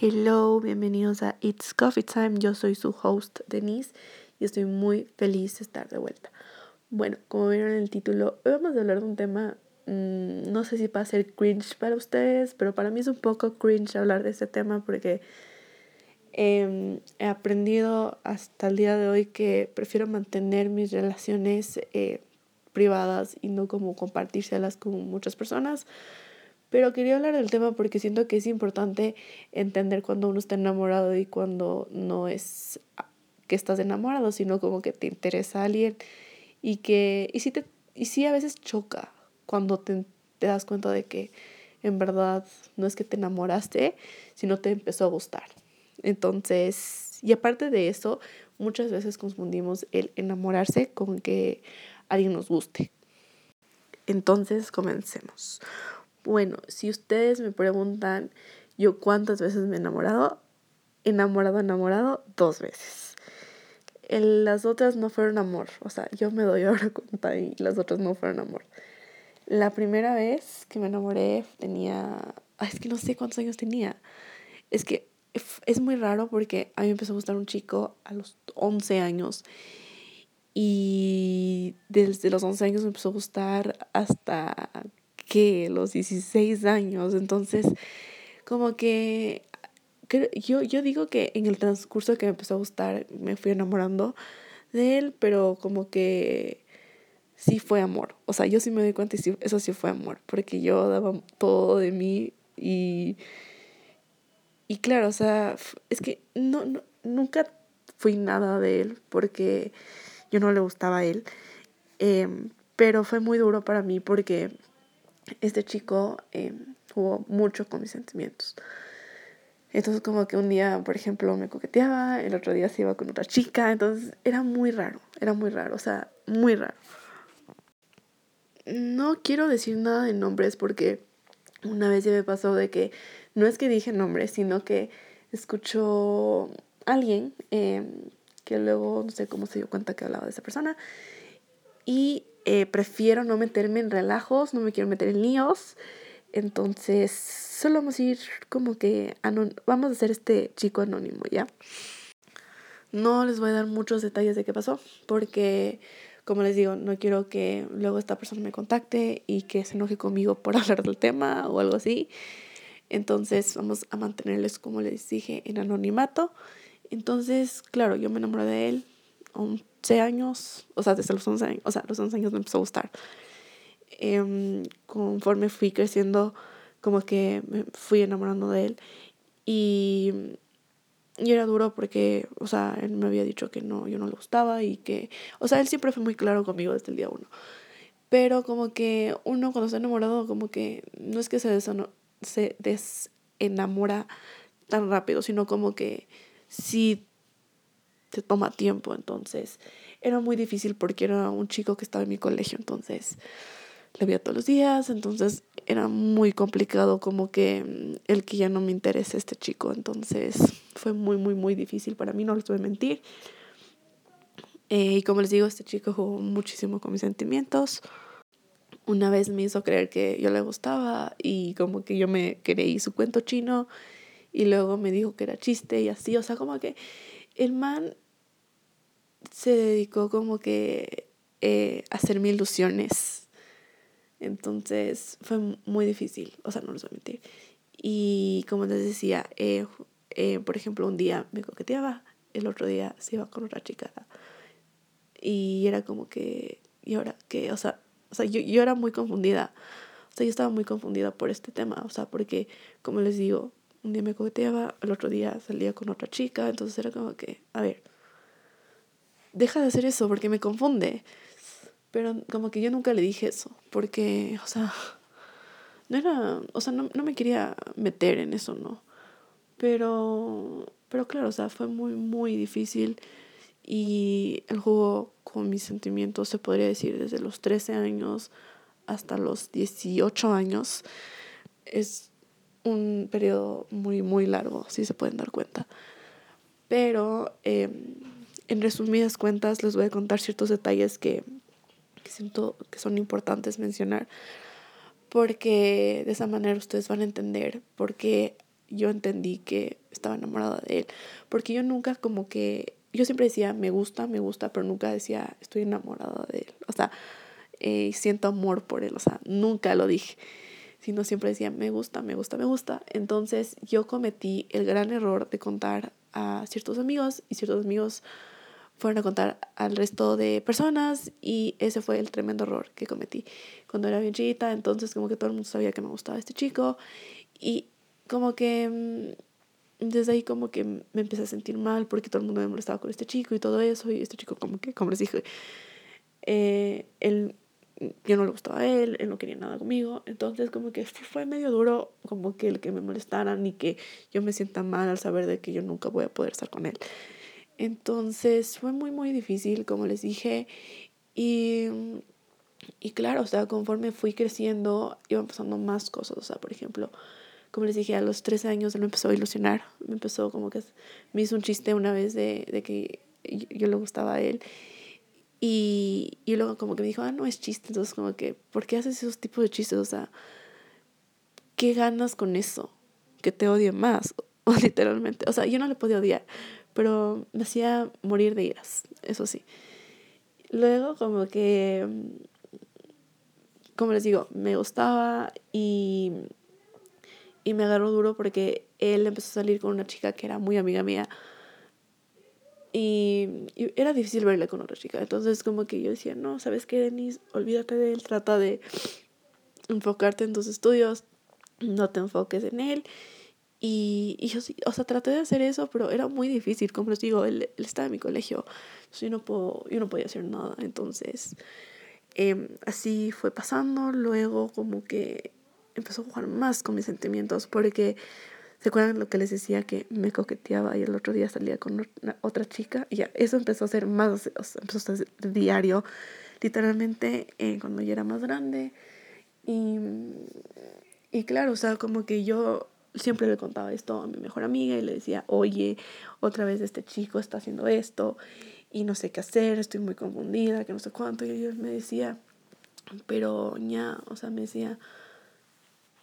Hello, bienvenidos a It's Coffee Time. Yo soy su host Denise y estoy muy feliz de estar de vuelta. Bueno, como vieron en el título, hoy vamos a hablar de un tema, mmm, no sé si va a ser cringe para ustedes, pero para mí es un poco cringe hablar de este tema porque eh, he aprendido hasta el día de hoy que prefiero mantener mis relaciones eh, privadas y no como compartírselas con muchas personas pero quería hablar del tema porque siento que es importante entender cuando uno está enamorado y cuando no es que estás enamorado, sino como que te interesa a alguien y que y si te y sí a veces choca cuando te, te das cuenta de que en verdad no es que te enamoraste, sino te empezó a gustar. Entonces, y aparte de eso, muchas veces confundimos el enamorarse con que alguien nos guste. Entonces, comencemos. Bueno, si ustedes me preguntan yo cuántas veces me he enamorado, enamorado, enamorado, dos veces. las otras no fueron amor, o sea, yo me doy ahora cuenta y las otras no fueron amor. La primera vez que me enamoré tenía, es que no sé cuántos años tenía. Es que es muy raro porque a mí me empezó a gustar un chico a los 11 años y desde los 11 años me empezó a gustar hasta que los 16 años. Entonces, como que yo, yo digo que en el transcurso que me empezó a gustar, me fui enamorando de él, pero como que sí fue amor. O sea, yo sí me doy cuenta y sí, eso sí fue amor, porque yo daba todo de mí y... Y claro, o sea, es que no, nunca fui nada de él porque yo no le gustaba a él. Em, pero fue muy duro para mí porque este chico eh, jugó mucho con mis sentimientos. Entonces como que un día, por ejemplo, me coqueteaba, el otro día se iba con otra chica, entonces era muy raro, era muy raro, o sea, muy raro. No quiero decir nada de nombres porque una vez ya me pasó de que no es que dije nombres, sino que escuchó alguien eh, que luego no sé cómo se dio cuenta que hablaba de esa persona y eh, prefiero no meterme en relajos, no me quiero meter en líos. Entonces, solo vamos a ir como que vamos a hacer este chico anónimo, ¿ya? No les voy a dar muchos detalles de qué pasó, porque, como les digo, no quiero que luego esta persona me contacte y que se enoje conmigo por hablar del tema o algo así. Entonces, vamos a mantenerles, como les dije, en anonimato. Entonces, claro, yo me enamoré de él, 11 años, o sea, desde los 11 años, o sea, los 11 años me empezó a gustar. Eh, conforme fui creciendo, como que me fui enamorando de él y, y era duro porque, o sea, él me había dicho que no, yo no le gustaba y que, o sea, él siempre fue muy claro conmigo desde el día uno. Pero como que uno cuando está enamorado, como que no es que se, se desenamora tan rápido, sino como que si te toma tiempo, entonces era muy difícil porque era un chico que estaba en mi colegio, entonces le veía todos los días, entonces era muy complicado como que mm, el que ya no me interese este chico, entonces fue muy, muy, muy difícil para mí, no les voy a mentir. Eh, y como les digo, este chico jugó muchísimo con mis sentimientos. Una vez me hizo creer que yo le gustaba y como que yo me creí su cuento chino y luego me dijo que era chiste y así, o sea, como que el man se dedicó como que eh, a hacerme ilusiones. Entonces fue muy difícil, o sea, no les voy a mentir. Y como les decía, eh, eh, por ejemplo, un día me coqueteaba, el otro día se iba con otra chica. Y era como que, ¿y ahora qué? O sea, o sea yo, yo era muy confundida. O sea, yo estaba muy confundida por este tema. O sea, porque, como les digo, un día me coqueteaba, el otro día salía con otra chica, entonces era como que, a ver, deja de hacer eso porque me confunde. Pero como que yo nunca le dije eso, porque, o sea, no era, o sea, no, no me quería meter en eso, ¿no? Pero, pero claro, o sea, fue muy, muy difícil y el juego con mis sentimientos, se podría decir, desde los 13 años hasta los 18 años, es un periodo muy, muy largo, si se pueden dar cuenta. Pero em, en resumidas cuentas les voy a contar ciertos detalles que, que siento que son importantes mencionar, porque de esa manera ustedes van a entender por qué yo entendí que estaba enamorada de él. Porque yo nunca como que, yo siempre decía, me gusta, me gusta, pero nunca decía, estoy enamorada de él. O sea, eh, siento amor por él. O sea, nunca lo dije. Sino siempre decía, me gusta, me gusta, me gusta. Entonces yo cometí el gran error de contar a ciertos amigos y ciertos amigos fueron a contar al resto de personas y ese fue el tremendo error que cometí cuando era bien chiquita. Entonces como que todo el mundo sabía que me gustaba este chico y como que mm, desde ahí como que me empecé a sentir mal porque todo el mundo me molestaba con este chico y todo eso y este chico como que, como les dije, eh, él, yo no le gustaba a él, él no quería nada conmigo, entonces como que fue medio duro como que el que me molestaran y que yo me sienta mal al saber de que yo nunca voy a poder estar con él. Entonces fue muy muy difícil, como les dije, y, y claro, o sea, conforme fui creciendo iban pasando más cosas, o sea, por ejemplo, como les dije, a los 13 años él me empezó a ilusionar. Me empezó como que me hizo un chiste una vez de, de que yo, le gustaba a él. Y, y luego como que me dijo, ah, no es chiste. Entonces como que, ¿por qué haces esos tipos de chistes? O sea, ¿qué ganas con eso? Que te odie más, o literalmente. O sea, yo no le podía odiar, pero me hacía morir de iras, eso sí. Luego como que, como les digo, me gustaba y y me agarró duro porque él empezó a salir con una chica que era muy amiga mía. Y, era difícil verle con otra chica. Entonces como que yo decía, no, ¿sabes qué, Denise? Olvídate de él, trata de enfocarte en tus estudios, no te enfoques en él. Y, y yo sí, o sea, traté de hacer eso, pero era muy difícil. Como les digo, él, él estaba en mi colegio, yo no, puedo, yo no podía hacer nada. Entonces, eh, así fue pasando. Luego como que empezó a jugar más con mis sentimientos porque ¿se acuerdan lo que les decía que me coqueteaba y el otro día salía con otra chica? Y ya, eso empezó a ser más, empezó a ser diario, literalmente eh, cuando yo era más grande. Y, y claro, o sea, como que yo siempre le contaba esto a mi mejor amiga y le decía, oye, otra vez este chico está haciendo esto y no sé qué hacer, estoy muy confundida, que no sé cuánto. Y ella me decía, pero ya, o sea, me decía,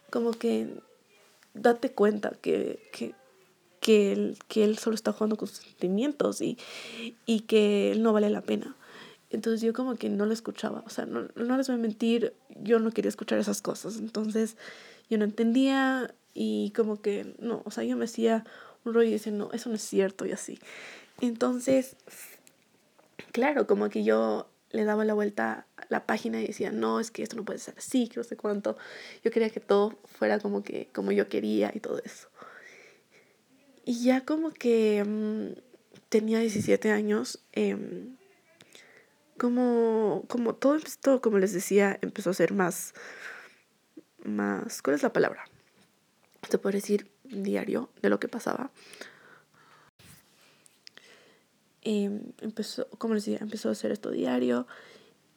como que date cuenta que, que, que, él, que él solo está jugando con sus sentimientos y, y que no vale la pena. Entonces yo como que no lo escuchaba, o sea, no, no les voy a mentir, yo no quería escuchar esas cosas, entonces yo no entendía y como que no, o sea, yo me hacía un rollo y decía, no, eso no es cierto y así. Entonces, claro, como que yo le daba la vuelta a la página y decía, no, es que esto no puede ser así, que no sé cuánto. Yo quería que todo fuera como que como yo quería y todo eso. Y ya como que mm, tenía 17 años, em, como, como todo esto, como les decía, empezó a ser más, más, ¿cuál es la palabra? Se puede decir diario de lo que pasaba. Em, empezó, como les decía, empezó a hacer esto diario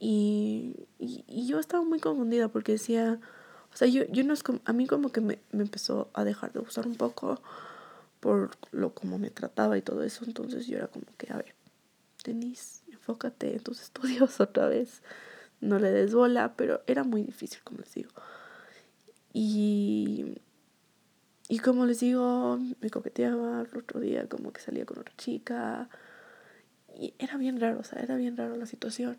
y, y, yo estaba muy confundida porque decía, o sea, yo, yo no es como, a mí como que me, me empezó a dejar de gustar un poco por lo como me trataba y todo eso, entonces yo era como que, a ver, Denise, enfócate en tus estudios otra vez, no le des bola, pero era muy difícil, como les digo. Y, y como les digo, me coqueteaba el otro día, como que salía con otra chica, y era bien raro, o sea, era bien raro la situación.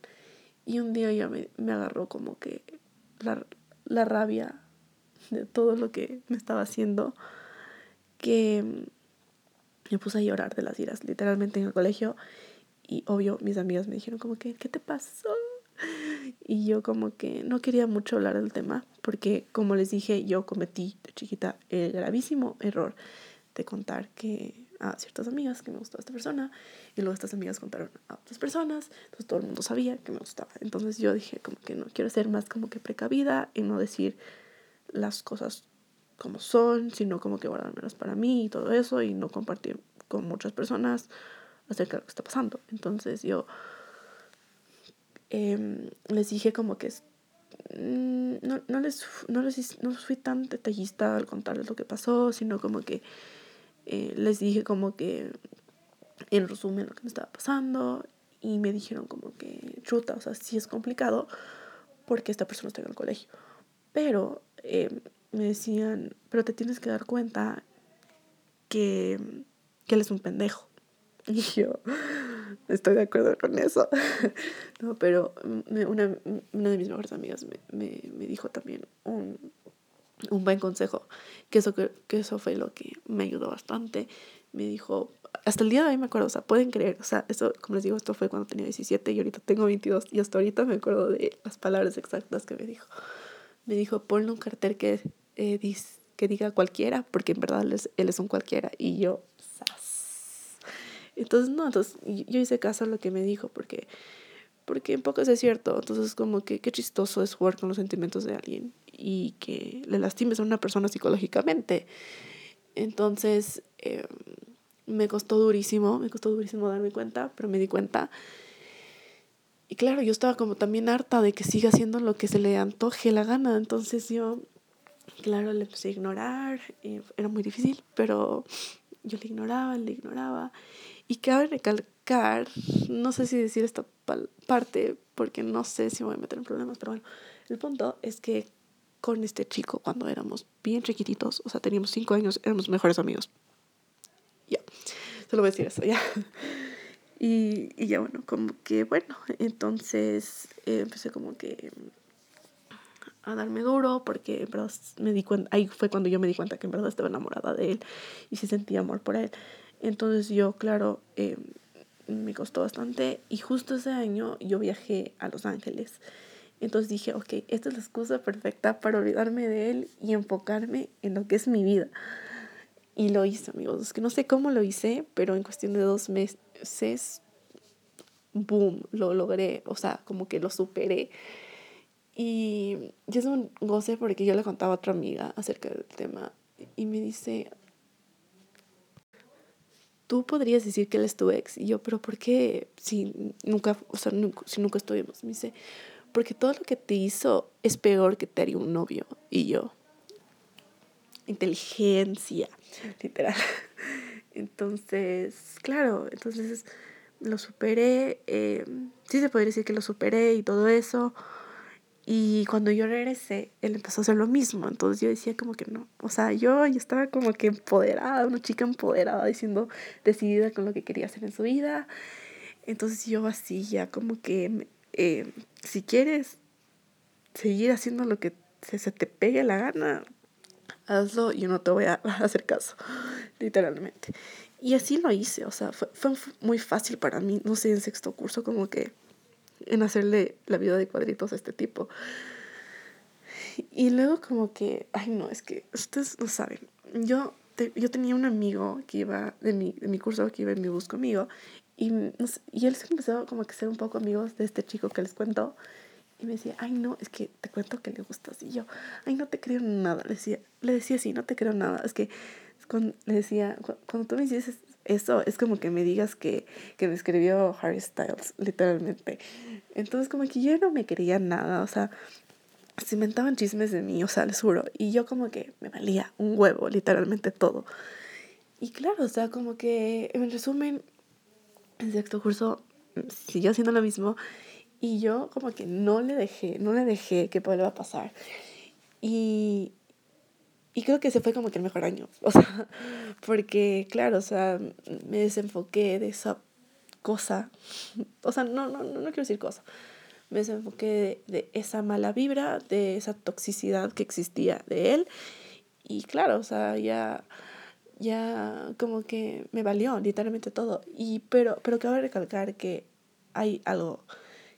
Y un día ya me, me agarró como que la, la rabia de todo lo que me estaba haciendo, que me puse a llorar de las iras, literalmente en el colegio. Y obvio, mis amigas me dijeron como que, ¿qué te pasó? Y yo como que no quería mucho hablar del tema, porque como les dije, yo cometí de chiquita el gravísimo error de contar que a ciertas amigas que me gustaba esta persona y luego estas amigas contaron a otras personas, entonces todo el mundo sabía que me gustaba. Entonces yo dije como que no quiero ser más como que precavida y no decir las cosas como son, sino como que guardármelas para mí y todo eso y no compartir con muchas personas acerca de lo que está pasando. Entonces yo em, les dije como que mm, no, no, les, no, les, no fui tan detallista al contarles lo que pasó, sino como que eh, les dije como que en resumen lo que me estaba pasando y me dijeron como que chuta, o sea, sí es complicado porque esta persona está en el colegio. Pero eh, me decían, pero te tienes que dar cuenta que, que él es un pendejo. Y yo estoy de acuerdo con eso. no, pero una, una, de mis mejores amigas me, me, me dijo también un, un, buen consejo, que eso, que, eso fue lo que me ayudó bastante. Me dijo, hasta el día de hoy me acuerdo, o sea, pueden creer, o sea, eso, como les digo, esto fue cuando tenía 17 y ahorita tengo 22 y hasta ahorita me acuerdo de las palabras exactas que me dijo. Me dijo, ponle un cartel que, eh, que diga cualquiera, porque en verdad él es, él es un cualquiera y yo, entonces, no, entonces yo hice caso a lo que me dijo porque, porque en poco es cierto. Entonces, como que qué chistoso es jugar con los sentimientos de alguien y que le lastimes a una persona psicológicamente. Entonces, em, me costó durísimo, me costó durísimo darme cuenta, pero me di cuenta. Y claro, yo estaba como también harta de que siga haciendo lo que se le antoje la gana. Entonces yo, claro, le empecé a ignorar. Y era muy difícil, pero yo le ignoraba, le ignoraba. Y cabe recalcar, no sé si decir esta parte, porque no sé si me voy a meter en problemas, pero bueno, el punto es que con este chico, cuando éramos bien chiquititos, o sea, teníamos cinco años, éramos mejores amigos. Ya, solo voy a decir eso, ya. Y, y ya bueno, como que bueno, entonces eh, empecé como que a darme duro porque en verdad me di cuenta, ahí fue cuando yo me di cuenta que en verdad estaba enamorada de él y sí sentía amor por él. Entonces yo, claro, eh, me costó bastante y justo ese año yo viajé a Los Ángeles. Entonces dije, ok, esta es la excusa perfecta para olvidarme de él y enfocarme en lo que es mi vida. Y lo hice, amigos. Es que no sé cómo lo hice, pero en cuestión de dos meses, boom, lo logré. O sea, como que lo superé. Y, y es un goce porque yo le contaba a otra amiga acerca del tema y me dice, tú podrías decir que él es tu ex. Y yo, pero ¿por qué si nunca, o sea, si nunca estuvimos? Me dice, porque todo lo que te hizo es peor que te haría un novio. Y yo, inteligencia, literal. Entonces, claro, entonces lo superé, eh, sí se podría decir que lo superé y todo eso. Y cuando yo regresé, él empezó a hacer lo mismo. Entonces yo decía como que no. O sea, yo, yo estaba como que empoderada, una chica empoderada, diciendo, decidida con lo que quería hacer en su vida. Entonces yo así ya como que, eh, si quieres seguir haciendo lo que se, se te pegue la gana, hazlo yo no te voy a hacer caso, literalmente. Y así lo hice, o sea, fue, fue muy fácil para mí, no sé, en sexto curso como que en hacerle la vida de cuadritos a este tipo. Y luego como que, ay no, es que ustedes no saben, yo, yo tenía un amigo que iba de mi, de mi curso, que iba en mi bus conmigo, y, y él se empezó como que ser un poco amigos de este chico que les cuento, y me decía, ay no, es que te cuento que le gustas, y yo, ay no te creo nada, le decía, le decía sí, no te creo nada, es que cuando, le decía, cuando tú me dices eso, es como que me digas que, que me escribió Harry Styles, literalmente. Entonces como que yo no me quería nada, o sea, se inventaban chismes de mí, o sea, les juro. Y yo como que me valía un huevo, literalmente todo. Y claro, o sea, como que en resumen, en sexto curso siguió haciendo lo mismo y yo como que no le dejé, no le dejé que vuelva a pasar. Y, y creo que ese fue como que el mejor año, o sea, porque claro, o sea, me desenfoqué de esa cosa, o sea, no, no, no, quiero decir cosa, me desenfoqué de, de, esa mala vibra, de esa toxicidad que existía de él y claro, o sea, ya, ya como que me valió literalmente todo, y pero, pero cabe recalcar que hay algo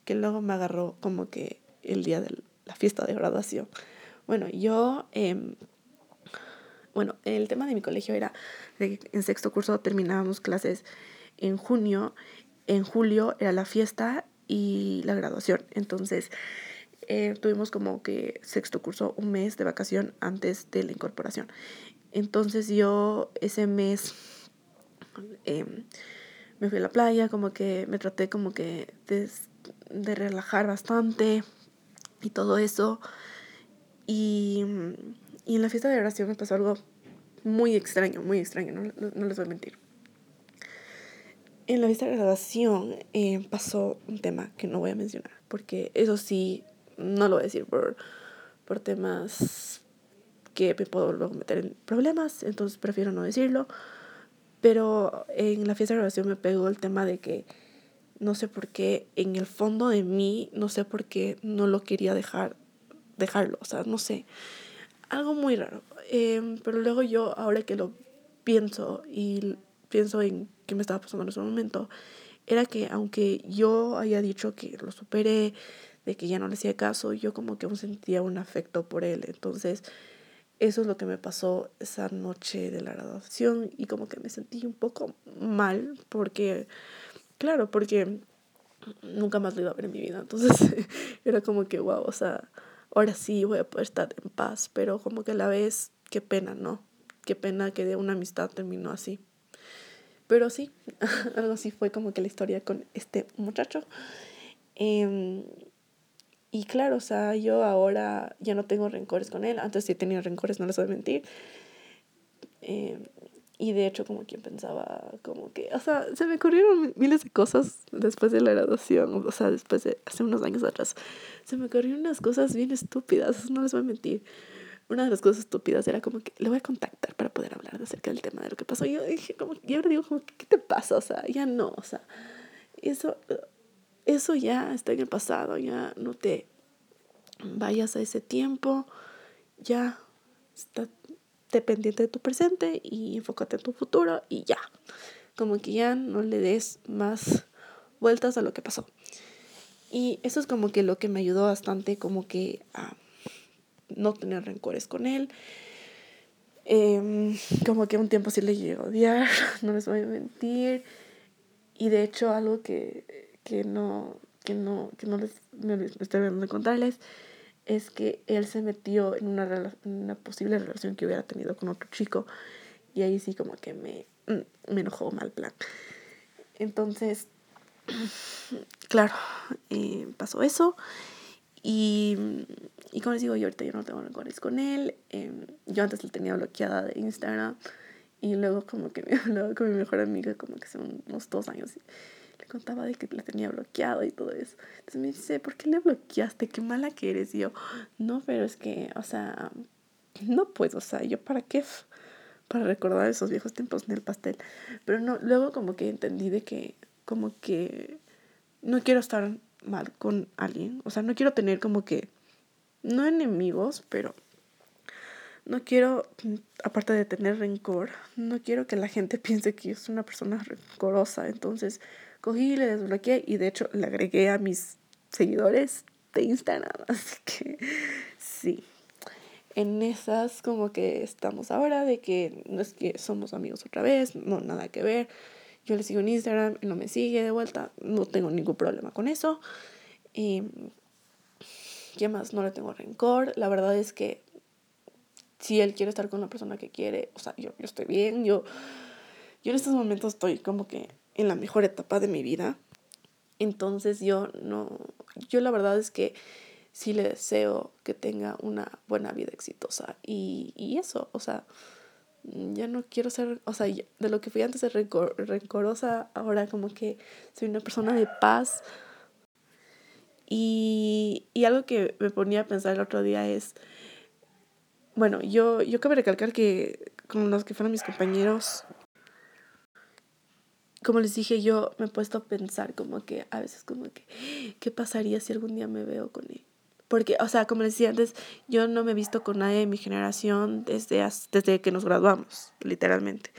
que luego me agarró como que el día de la fiesta de graduación. Bueno, yo... Eh, bueno, el tema de mi colegio era que en sexto curso terminábamos clases en junio, en julio era la fiesta y la graduación. Entonces, eh, tuvimos como que sexto curso un mes de vacación antes de la incorporación. Entonces yo ese mes em, me fui a la playa, como que me traté como que de, de relajar bastante y todo eso. Y y en la fiesta de oración me pasó algo muy extraño, muy extraño, no, no, les voy a mentir. En la fiesta de graduación eh, pasó un tema que no voy a mencionar, porque eso sí, no lo voy a decir por, por temas que me puedo luego meter en problemas, entonces prefiero no decirlo. Pero en la fiesta de graduación me pegó el tema de que no sé por qué, en el fondo de mí, no sé por qué no lo quería dejar, dejarlo, o sea, no sé, algo muy raro. Em, pero luego yo, ahora que lo pienso y pienso en qué me estaba pasando en ese momento, era que aunque yo haya dicho que lo superé, de que ya no le hacía caso, yo como que aún sentía un afecto por él. Entonces, eso es lo que me pasó esa noche de la graduación y como que me sentí un poco mal porque, claro, porque nunca más lo iba a ver en mi vida. Entonces, era como que, wow, o sea, ahora sí voy a poder estar en paz, pero como que a la vez, qué pena, ¿no? Qué pena que de una amistad terminó así. Pero sí, algo así fue como que la historia con este muchacho. Eh, y claro, o sea, yo ahora ya no tengo rencores con él. Antes sí tenía rencores, no les voy a mentir. Eh, y de hecho, como quien pensaba, como que, o sea, se me ocurrieron miles de cosas después de la graduación, o sea, después de hace unos años atrás. Se me ocurrieron unas cosas bien estúpidas, no les voy a mentir una de las cosas estúpidas era como que le voy a contactar para poder hablar acerca del tema de lo que pasó. Y yo dije, como, y ahora digo, como, ¿qué te pasa? O sea, ya no, o sea, eso, eso ya está en el pasado, ya no te vayas a ese tiempo, ya está dependiente de tu presente y enfócate en tu futuro y ya. Como que ya no le des más vueltas a lo que pasó. Y eso es como que lo que me ayudó bastante como que a no tener rencores con él. Em, como que un tiempo sí le llegó a odiar, no les voy a mentir. Y de hecho algo que, que no, que no, que no les, me estoy viendo de contarles es que él se metió en una, una posible relación que hubiera tenido con otro chico y ahí sí como que me, mm, me enojó mal plan. Entonces, claro, eh, pasó eso y, y como les digo, yo ahorita no tengo rencores con él. Em, yo antes le tenía bloqueada de Instagram. Y luego como que me hablaba con mi mejor amiga como que hace unos dos años. Le contaba de que le tenía bloqueado y todo eso. Entonces me dice, ¿por qué le bloqueaste? Qué mala que eres. Y yo, no, pero es que, o sea, no puedo. O sea, ¿yo para qué? Para recordar esos viejos tiempos en el pastel. Pero no, luego como que entendí de que como que no quiero estar mal con alguien. O sea, no quiero tener como que, no enemigos, pero no quiero, aparte de tener rencor, no quiero que la gente piense que yo soy una persona rencorosa. Entonces, cogí le desbloqueé y de hecho le agregué a mis seguidores de Instagram. Así que sí. En esas como que estamos ahora de que no es que somos amigos otra vez, no nada que ver. Yo le sigo en Instagram no me sigue de vuelta. No tengo ningún problema con eso. Y, ¿Qué más? No le tengo rencor. La verdad es que si él quiere estar con la persona que quiere, o sea, yo, yo estoy bien. Yo, yo en estos momentos estoy como que en la mejor etapa de mi vida. Entonces yo no, yo la verdad es que sí le deseo que tenga una buena vida exitosa. Y, y eso, o sea, ya no quiero ser, o sea, de lo que fui antes de rencorosa, ahora como que soy una persona de paz. Y, y algo que me ponía a pensar el otro día es, bueno, yo, yo cabe recalcar que con los que fueron mis compañeros, como les dije, yo me he puesto a pensar como que a veces como que, ¿qué pasaría si algún día me veo con él? Porque, o sea, como les decía antes, yo no me he visto con nadie de mi generación desde, desde que nos graduamos, literalmente.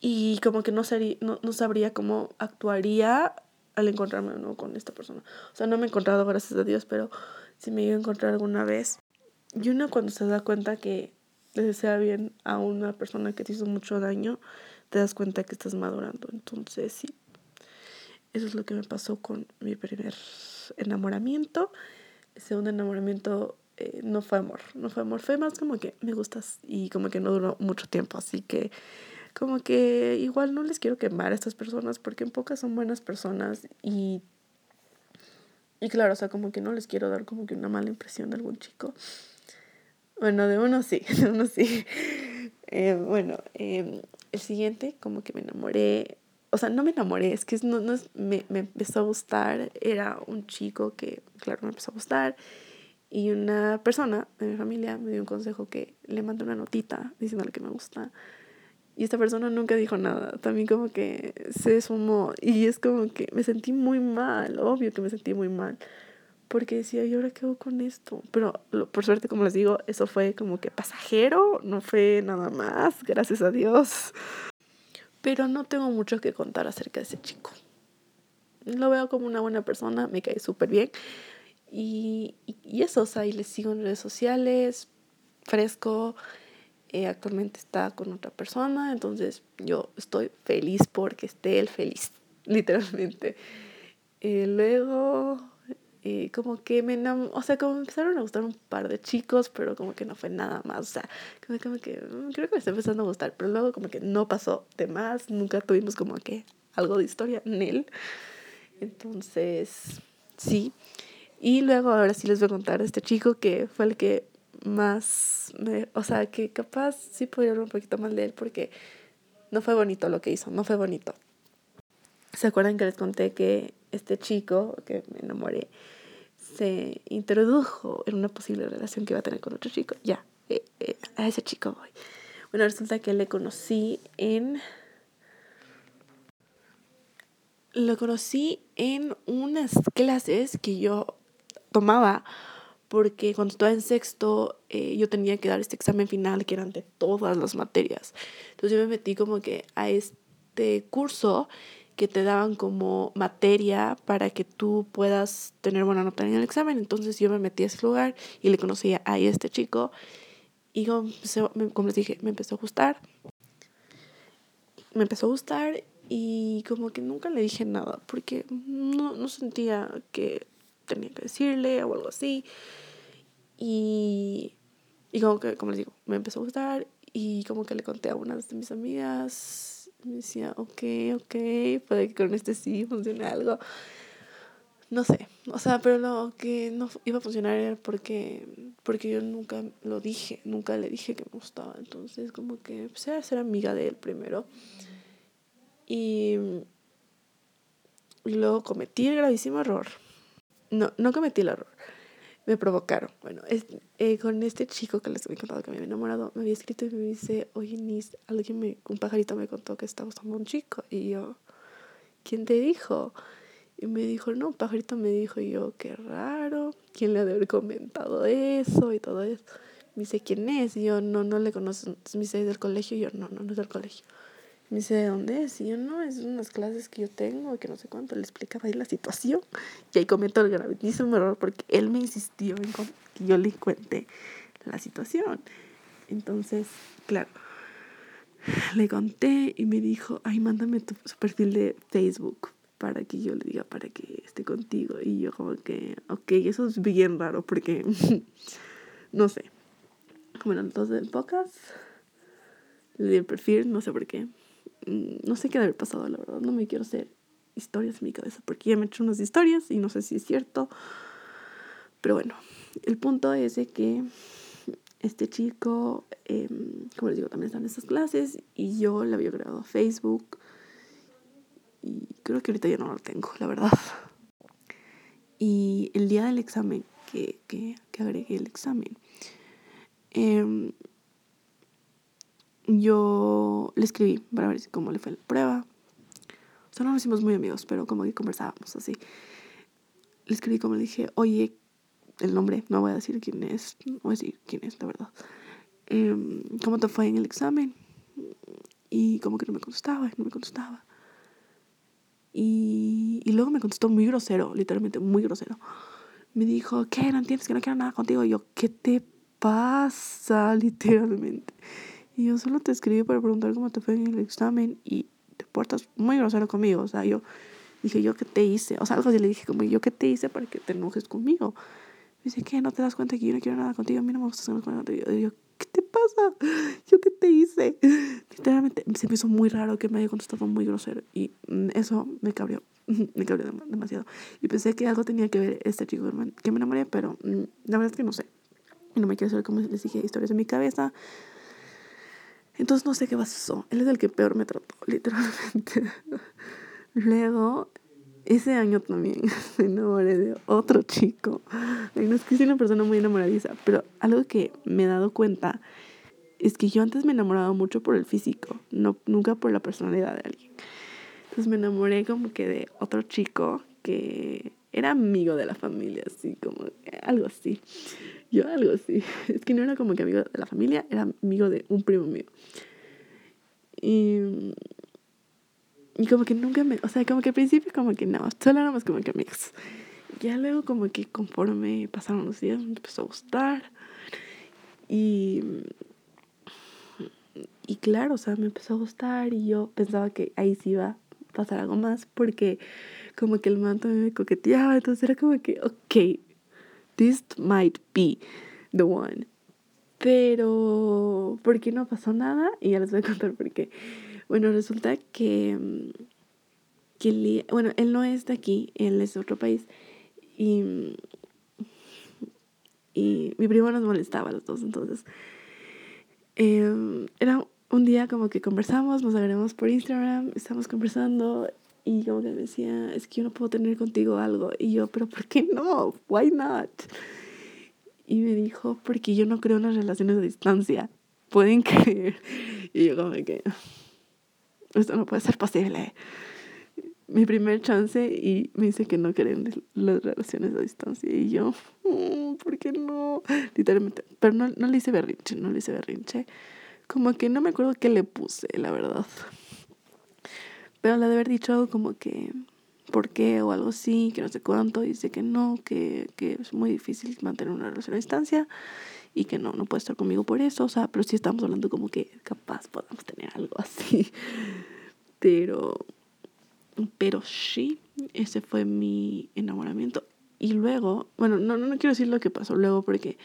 Y como que no, sería, no, no sabría cómo actuaría al encontrarme de nuevo con esta persona. O sea, no me he encontrado, gracias a Dios, pero si me iba a encontrar alguna vez. Y uno cuando se da cuenta que desea bien a una persona que te hizo mucho daño, te das cuenta que estás madurando. Entonces, sí, eso es lo que me pasó con mi primer enamoramiento. El segundo enamoramiento eh, no fue amor, no fue amor, fue más como que me gustas y como que no duró mucho tiempo, así que como que igual no les quiero quemar a estas personas porque en pocas son buenas personas y y claro, o sea, como que no les quiero dar como que una mala impresión de algún chico. Bueno, de uno sí, de uno sí. Eh, bueno, eh, el siguiente, como que me enamoré o sea, no me enamoré, es que no, no me, me empezó a gustar, era un chico que, claro, me empezó a gustar, y una persona de mi familia me dio un consejo que le mandé una notita diciéndole que me gusta, Y esta persona nunca dijo nada. También como que se sumó. Y es como que me sentí muy mal. Obvio que me sentí muy mal. Porque decía, ¿y ahora qué hago con esto? Pero por suerte, como les digo, eso fue como que pasajero. No fue nada más. Gracias a Dios. Pero no tengo mucho que contar acerca de ese chico. Lo veo como una buena persona. Me cae súper bien. Y, y, eso, o sea, y le sigo en redes sociales. Fresco eh, actualmente está con otra persona, entonces yo estoy feliz porque esté él feliz, literalmente. Eh, luego, eh, como que me o sea, como empezaron a gustar un par de chicos, pero como que no fue nada más, o sea, como, como que mm, creo que me está empezando a gustar, pero luego como que no pasó de más, nunca tuvimos como que algo de historia en él. Entonces, sí. Y luego ahora sí les voy a contar a este chico que fue el que más, o sea, que capaz sí podría hablar un poquito mal de él porque no fue bonito lo que hizo, no fue bonito. ¿Se acuerdan que les conté que este chico que me enamoré se introdujo en una posible relación que iba a tener con otro chico? Ya, eh, eh, a ese chico voy. Bueno, resulta que le conocí en... Lo conocí en unas clases que yo tomaba porque cuando estaba en sexto eh, yo tenía que dar este examen final que eran de todas las materias. Entonces yo me metí como que a este curso que te daban como materia para que tú puedas tener buena nota en el examen. Entonces yo me metí a ese lugar y le conocí a este chico y como, les dije, me empezó a gustar. Me empezó a gustar y como que nunca le dije nada porque no, no sentía que tenía que decirle o algo así. Y, y como que, como les digo, me empezó a gustar y como que le conté a una de mis amigas. Me decía, ok, ok, puede que con este sí funcione algo. No sé, o sea, pero lo que no iba a funcionar era porque, porque yo nunca lo dije, nunca le dije que me gustaba. Entonces, como que empecé a ser amiga de él primero. Y luego cometí el gravísimo error no, no cometí el error. Me provocaron. Bueno, es, eh, con este chico que les había contado que me había enamorado, me había escrito y me dice, oye, Nis, alguien me, un pajarito me contó que estaba gustando un chico. Y yo, ¿quién te dijo? Y me dijo, no, un pajarito me dijo, yo, qué raro, ¿quién le ha de haber comentado eso y todo eso? Me dice, ¿quién es? Y yo, no, no le conozco. Me dice, ¿del colegio? Y yo, no, no, no es del colegio. Me dice, ¿de dónde es? Y yo, no, es unas clases que yo tengo, que no sé cuánto. Le explicaba ahí la situación. Y ahí comentó el gravísimo error porque él me insistió en que yo le cuente la situación. Entonces, claro, le conté y me dijo, ay, mándame tu, perfil de Facebook para que yo le diga para que esté contigo. Y yo como que, ok, eso es bien raro porque, no sé. Bueno, entonces, pocas, le di el perfil, no sé por qué. Mm, no sé qué debe haber pasado, la verdad. No me quiero hacer historias en mi cabeza porque ya me he hecho unas historias y no sé si es cierto. Pero bueno, el punto es que este chico, em, como les digo, también está en estas clases y yo le había agregado a Facebook y creo que ahorita ya no lo tengo, la verdad. Y el día del examen, que, que, que agregué el examen, eh, yo le escribí para ver cómo le fue la prueba. O sea, no nos hicimos muy amigos, pero como que conversábamos así. Le escribí como le dije, oye, el nombre, no voy a decir quién es, no voy a decir quién es, la verdad. Em, ¿Cómo te fue en el examen? Y como que no me contestaba, no me contestaba. Y, y luego me contestó muy grosero, literalmente muy grosero. Me dijo, ¿qué? ¿No entiendes que no quiero nada contigo? Y yo, ¿qué te pasa? Literalmente. Y yo solo te escribí para preguntar cómo te fue en el examen y te portas muy grosero conmigo. O sea, yo dije, ¿yo qué te hice? O sea, algo así le dije como, ¿yo qué te hice para que te enojes conmigo? Me dice, ¿qué? ¿No te das cuenta que yo no quiero nada contigo? A mí no me gusta hacer nada contigo. Y yo, ¿qué te pasa? ¿Yo qué te hice? Literalmente se me hizo muy raro que me haya contestado muy grosero. Y mm, eso me cabrió. me cabrió demasiado. Y pensé que algo tenía que ver este chico que me enamoré, pero mm, la verdad es que no sé. Y no me quiero hacer, como les dije, historias en mi cabeza. Entonces no sé qué pasó. Él es el que peor me trató, literalmente. Luego, ese año también me enamoré de otro chico. no es que soy una persona muy enamoradiza, pero algo que me he dado cuenta es que yo antes me enamoraba mucho por el físico, no, nunca por la personalidad de alguien. Entonces me enamoré como que de otro chico que era amigo de la familia, así como algo así. Yo algo así. Es que no era como que amigo de la familia, era amigo de un primo mío. Y, y como que nunca me, o sea, como que al principio como que no, solo éramos como que amigos. Ya luego como que conforme pasaron los días me empezó a gustar. Y, y claro, o sea, me empezó a gustar y yo pensaba que ahí sí iba a pasar algo más porque como que el manto me coqueteaba, entonces era como que, ok, this might be the one. Pero, ¿por qué no pasó nada? Y ya les voy a contar por qué. Bueno, resulta que, que bueno, él no es de aquí, él es de otro país. Y, y mi primo nos molestaba a los dos, entonces. Em, era un día como que conversamos, nos agregamos por Instagram, estamos conversando y como que me decía, es que yo no puedo tener contigo algo. Y yo, pero ¿por qué no? Why not? Y me dijo, porque yo no creo en las relaciones a distancia. ¿Pueden creer? Y yo como que, esto no puede ser posible. Mi primer chance y me dice que no creen las relaciones a distancia. Y yo, mm, ¿por qué no? Literalmente, pero no, no le hice berrinche, no le hice berrinche. Como que no me acuerdo qué le puse, la verdad. Pero le de haber dicho algo como que, ¿por qué? O algo así, que no sé cuánto. Dice que no, que, que es muy difícil mantener una relación a distancia y que no, no puede estar conmigo por eso. O sea, pero sí estamos hablando como que capaz podamos tener algo así. Pero, pero sí, ese fue mi enamoramiento. Y luego, bueno, no, no, no quiero decir lo que pasó luego porque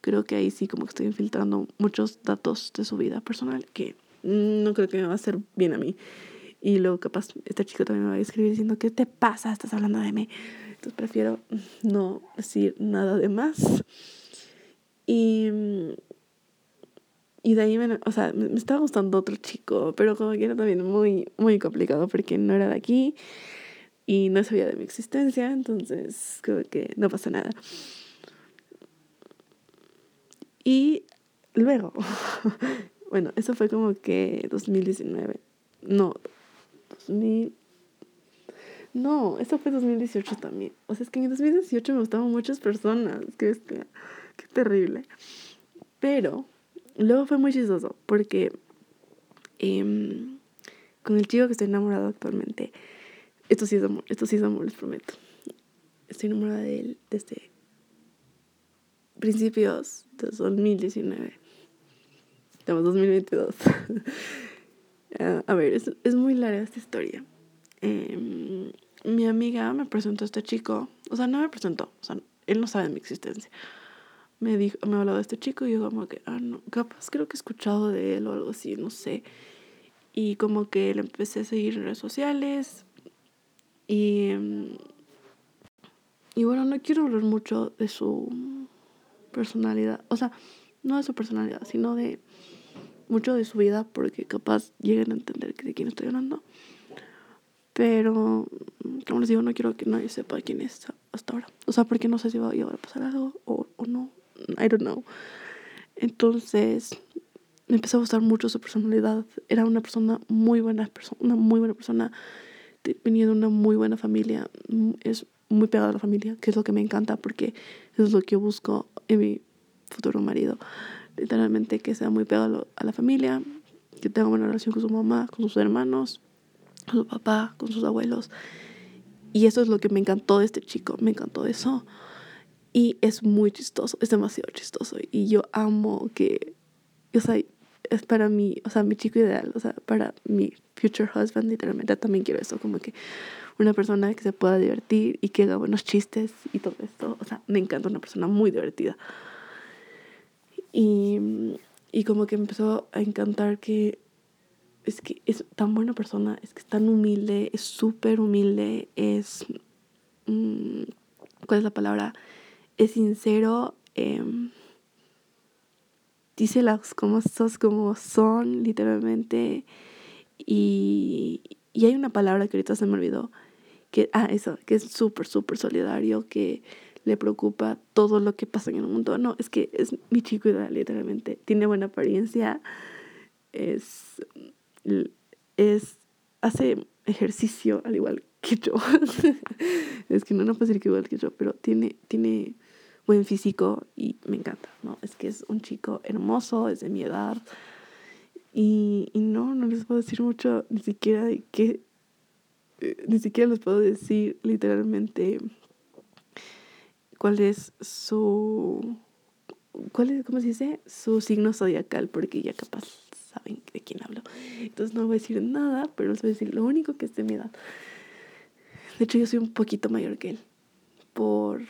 creo que ahí sí como que estoy infiltrando muchos datos de su vida personal que no creo que me va a hacer bien a mí. Y luego capaz este chico también me va a escribir diciendo, ¿qué te pasa? Estás hablando de mí. Entonces prefiero no decir nada de más. Y, y de ahí, me, o sea, me, estaba gustando otro chico, pero como que era también muy, muy complicado porque no era de aquí y no sabía de mi existencia, entonces creo que no pasa nada. Y luego, bueno, eso fue como que 2019. No, no, eso fue 2018 también. O sea, es que en 2018 me gustaban muchas personas. Que qué terrible. Pero luego fue muy chistoso porque em, con el chico que estoy enamorado actualmente, esto sí es amor, esto sí es amor, les prometo. Estoy enamorada de él desde principios de 2019. Estamos 2022. Ah, a ver, es, es, muy larga esta historia. Em, mi amiga me presentó a este chico, o sea, no me presentó, o sea, él no sabe de mi existencia. Me dijo, me habló de este chico y yo como que, ah, no, capaz creo que he escuchado de él o algo así, no sé. Y como que le empecé a seguir en redes sociales y... Em, y bueno, no quiero hablar mucho de su personalidad, o sea, no de su personalidad, sino de mucho de su vida porque capaz lleguen a entender de quién estoy hablando. Pero, como les digo, no quiero que nadie sepa quién es hasta ahora. O sea, porque no sé si va a pasar algo o, o no. I don't know. Entonces, me empezó a gustar mucho su personalidad. Era una persona muy buena, una muy buena persona. Venía de una muy buena familia. Es muy pegada a la familia, que es lo que me encanta porque es lo que busco en mi futuro marido literalmente que sea muy pegado a la familia, que tenga buena relación con su mamá, con sus hermanos, con su papá, con sus abuelos. Y eso es lo que me encantó de este chico, me encantó eso. Y es muy chistoso, es demasiado chistoso. Y yo amo que, o sea, es para mí, o sea, mi chico ideal, o sea, para mi future husband, literalmente también quiero eso, como que una persona que se pueda divertir y que haga buenos chistes y todo esto. O sea, me encanta una persona muy divertida. Y, y como que empezó a encantar que es que es tan buena persona, es que es tan humilde, es súper humilde, es... Mm, ¿Cuál es la palabra? Es sincero, em, dice las cosas como son, literalmente. Y, y hay una palabra que ahorita se me olvidó, que, ah, eso, que es súper, súper solidario, que le preocupa todo lo que pasa en el mundo. No, es que es mi chico ideal, literalmente. Tiene buena apariencia, es, es, hace ejercicio al igual que yo. es que no, no puedo decir que igual que yo, pero tiene, tiene buen físico y me encanta, ¿no? Es que es un chico hermoso, es de mi edad. Y, y no, no les puedo decir mucho, ni siquiera de qué, eh, ni siquiera les puedo decir literalmente cuál es su, cuál es, ¿cómo se dice? Su signo zodiacal, porque ya capaz saben de quién hablo. Entonces no voy a decir nada, pero les voy a decir lo único que es de mi edad. De hecho, yo soy un poquito mayor que él. Por,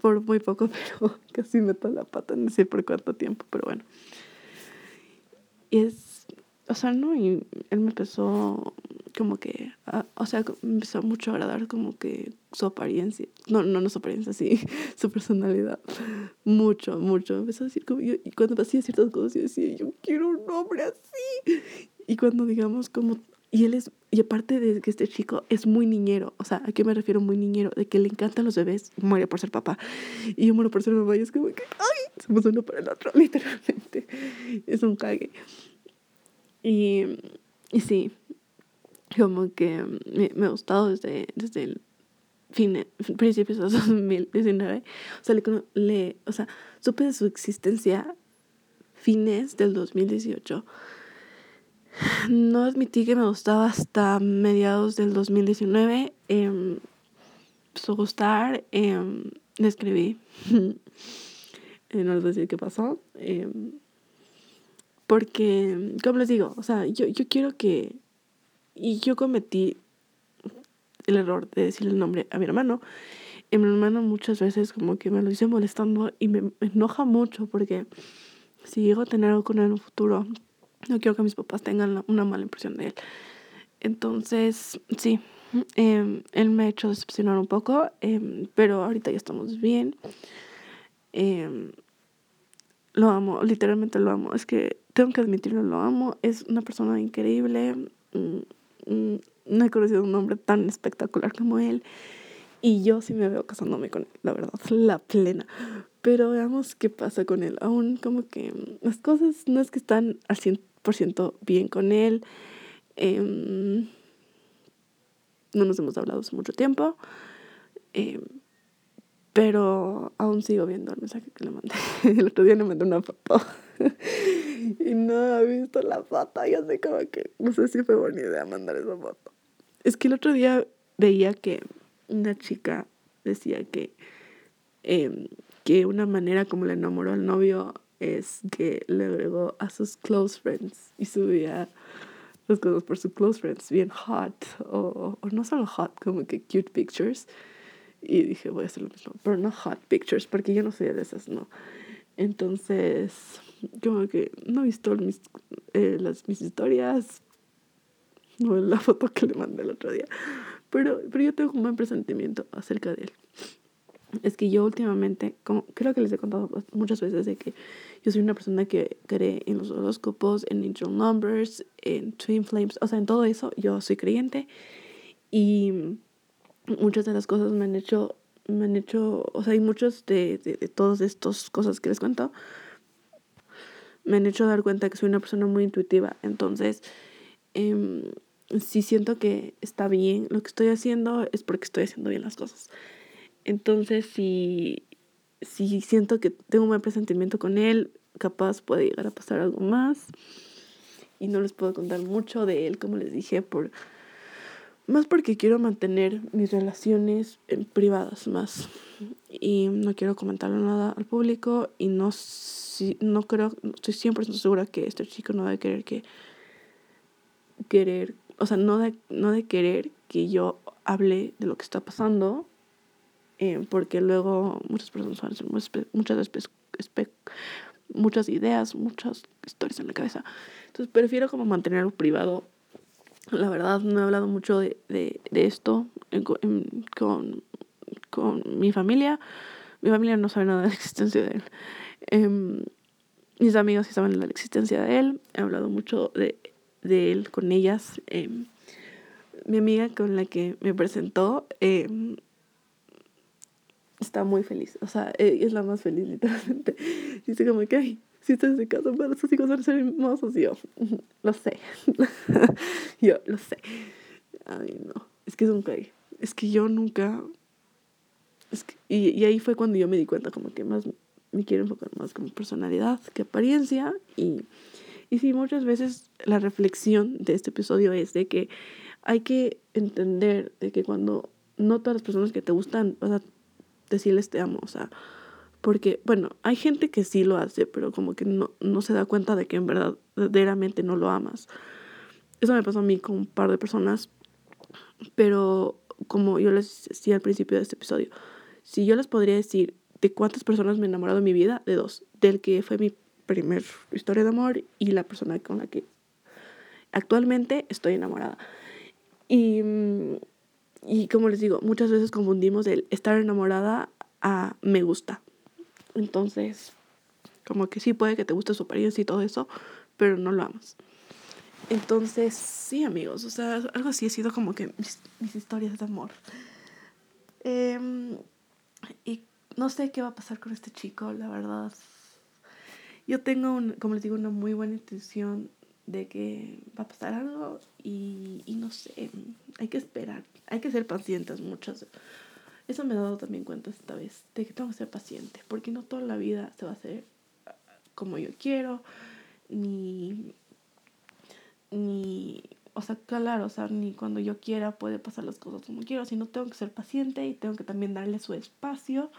por muy poco, pero casi meto la pata, no sé por cuánto tiempo, pero bueno. Y es, o sea, no, y él me empezó como que, o sea, empezó mucho a agradar como que su apariencia, no, no, no su apariencia, sí, su personalidad, mucho, mucho. Empezó a decir como yo, y cuando hacía ciertas cosas, yo decía, yo quiero un hombre así. Y cuando digamos como, y él es, y aparte de que este chico es muy niñero, o sea, ¿a qué me refiero muy niñero? De que le encantan los bebés, muere por ser papá, y yo muero por ser mamá, y es como que, ay, somos uno para el otro, literalmente. Es un cague. Y, y sí, como que me, me ha gustado desde, desde el fin, principios de 2019. O sea, le, le, o sea, supe de su existencia fines del 2018. No admití que me gustaba hasta mediados del 2019. Eh, a gustar. Eh, le escribí. eh, no les voy a decir qué pasó. Eh, porque, como les digo, o sea, yo, yo quiero que y yo cometí el error de decirle el nombre a mi hermano. Y mi hermano muchas veces como que me lo dice molestando y me enoja mucho porque si llego a tener algo con él en un futuro, no quiero que mis papás tengan una mala impresión de él. Entonces, sí, eh, él me ha hecho decepcionar un poco, eh, pero ahorita ya estamos bien. Eh, lo amo, literalmente lo amo. Es que tengo que admitirlo, lo amo. Es una persona increíble. Mm, Mm, no he conocido un hombre tan espectacular como él. Y yo sí me veo casándome con él, la verdad, la plena. Pero veamos qué pasa con él. Aún como que las cosas no es que están al 100% bien con él. Em, no nos hemos hablado hace mucho tiempo. Em, pero aún sigo viendo el mensaje que le mandé. El otro día le mandé una foto. y no he visto la foto. Ya sé como que no sé si fue buena idea mandar esa foto. Es que el otro día veía que una chica decía que, eh, que una manera como le enamoró al novio es que le agregó a sus close friends y subía las cosas por sus close friends bien hot o, o no solo hot, como que cute pictures. Y dije, voy a hacer lo mismo, pero no hot pictures, porque yo no soy de esas, no. Entonces, como que no he visto mis, eh, las, mis historias, no la foto que le mandé el otro día, pero, pero yo tengo un buen presentimiento acerca de él. Es que yo últimamente, como creo que les he contado muchas veces, de que yo soy una persona que cree en los horóscopos, en angel numbers, en twin flames, o sea, en todo eso, yo soy creyente y muchas de las cosas me han hecho, me han hecho, o sea, hay muchos de, de, de todas estas cosas que les cuento, me han hecho dar cuenta que soy una persona muy intuitiva. Entonces, eh, si siento que está bien lo que estoy haciendo, es porque estoy haciendo bien las cosas. Entonces, si, si siento que tengo un buen presentimiento con él, capaz puede llegar a pasar algo más. Y no les puedo contar mucho de él, como les dije, por más porque quiero mantener mis relaciones privadas más. Y no quiero comentarlo nada al público y no si, no creo, estoy 100% segura que este chico no debe querer que, querer, o sea, no de, no de querer que yo hable de lo que está pasando, eh, porque luego muchas personas van a hacer muchas, muchas ideas, muchas historias en la cabeza. Entonces prefiero como mantenerlo privado. La verdad, no he hablado mucho de, de, de esto con, con mi familia. Mi familia no sabe nada de la existencia de él. Eh, mis amigos sí saben de la existencia de él. He hablado mucho de, de él con ellas. Eh, mi amiga con la que me presentó, eh, está muy feliz. O sea, e, es la más feliz, literalmente. Dice como que, si ustedes se casan, pero esos hijos ser hermosos. Yo, lo sé. yo, lo sé. Ay, no. Es que es un. Es que yo nunca... Es que, y, y ahí fue cuando yo me di cuenta como que más me quiero enfocar más como personalidad que apariencia. Y, y sí, muchas veces la reflexión de este episodio es de que hay que entender de que cuando no todas las personas que te gustan vas a decirles te amo, o sea, porque, bueno, hay gente que sí lo hace, pero como que no, no se da cuenta de que en verdad, verdaderamente no lo amas. Eso me pasó a mí con un par de personas, pero como yo les decía al principio de este episodio, si yo les podría decir de cuántas personas me he enamorado en mi vida, de dos, del que fue mi primer historia de amor y la persona con la que actualmente estoy enamorada. Y, y como les digo, muchas veces confundimos el estar enamorada a me gusta. Entonces, como que sí puede que te guste su apariencia y todo eso, pero no lo amas. Entonces, sí, amigos, o sea, algo así ha sido como que mis, mis historias de amor. Eh, y no sé qué va a pasar con este chico, la verdad. Yo tengo, un, como les digo, una muy buena intención de que va a pasar algo y, y no sé, hay que esperar, hay que ser pacientes muchas. Eso me he dado también cuenta esta vez, de que tengo que ser paciente, porque no toda la vida se va a hacer como yo quiero, ni, ni, o sea, claro, o sea, ni cuando yo quiera puede pasar las cosas como quiero, sino tengo que ser paciente y tengo que también darle su espacio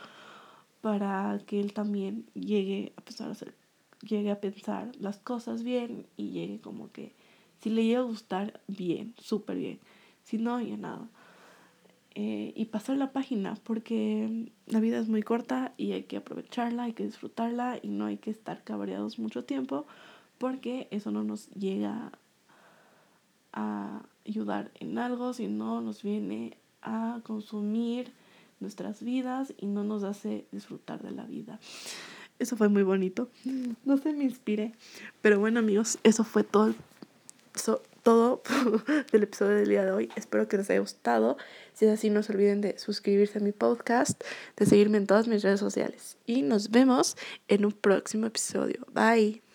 para que él también llegue a pensar llegue a pensar las cosas bien y llegue como que si le llega a gustar bien, súper bien, si no, ya nada. Eh, y pasar la página porque la vida es muy corta y hay que aprovecharla, hay que disfrutarla y no hay que estar cabreados mucho tiempo porque eso no nos llega a ayudar en algo, sino nos viene a consumir nuestras vidas y no nos hace disfrutar de la vida. Eso fue muy bonito. No sé, me inspiré. Pero bueno, amigos, eso fue todo, todo del episodio del día de hoy. Espero que les haya gustado. Si es así, no se olviden de suscribirse a mi podcast, de seguirme en todas mis redes sociales. Y nos vemos en un próximo episodio. Bye.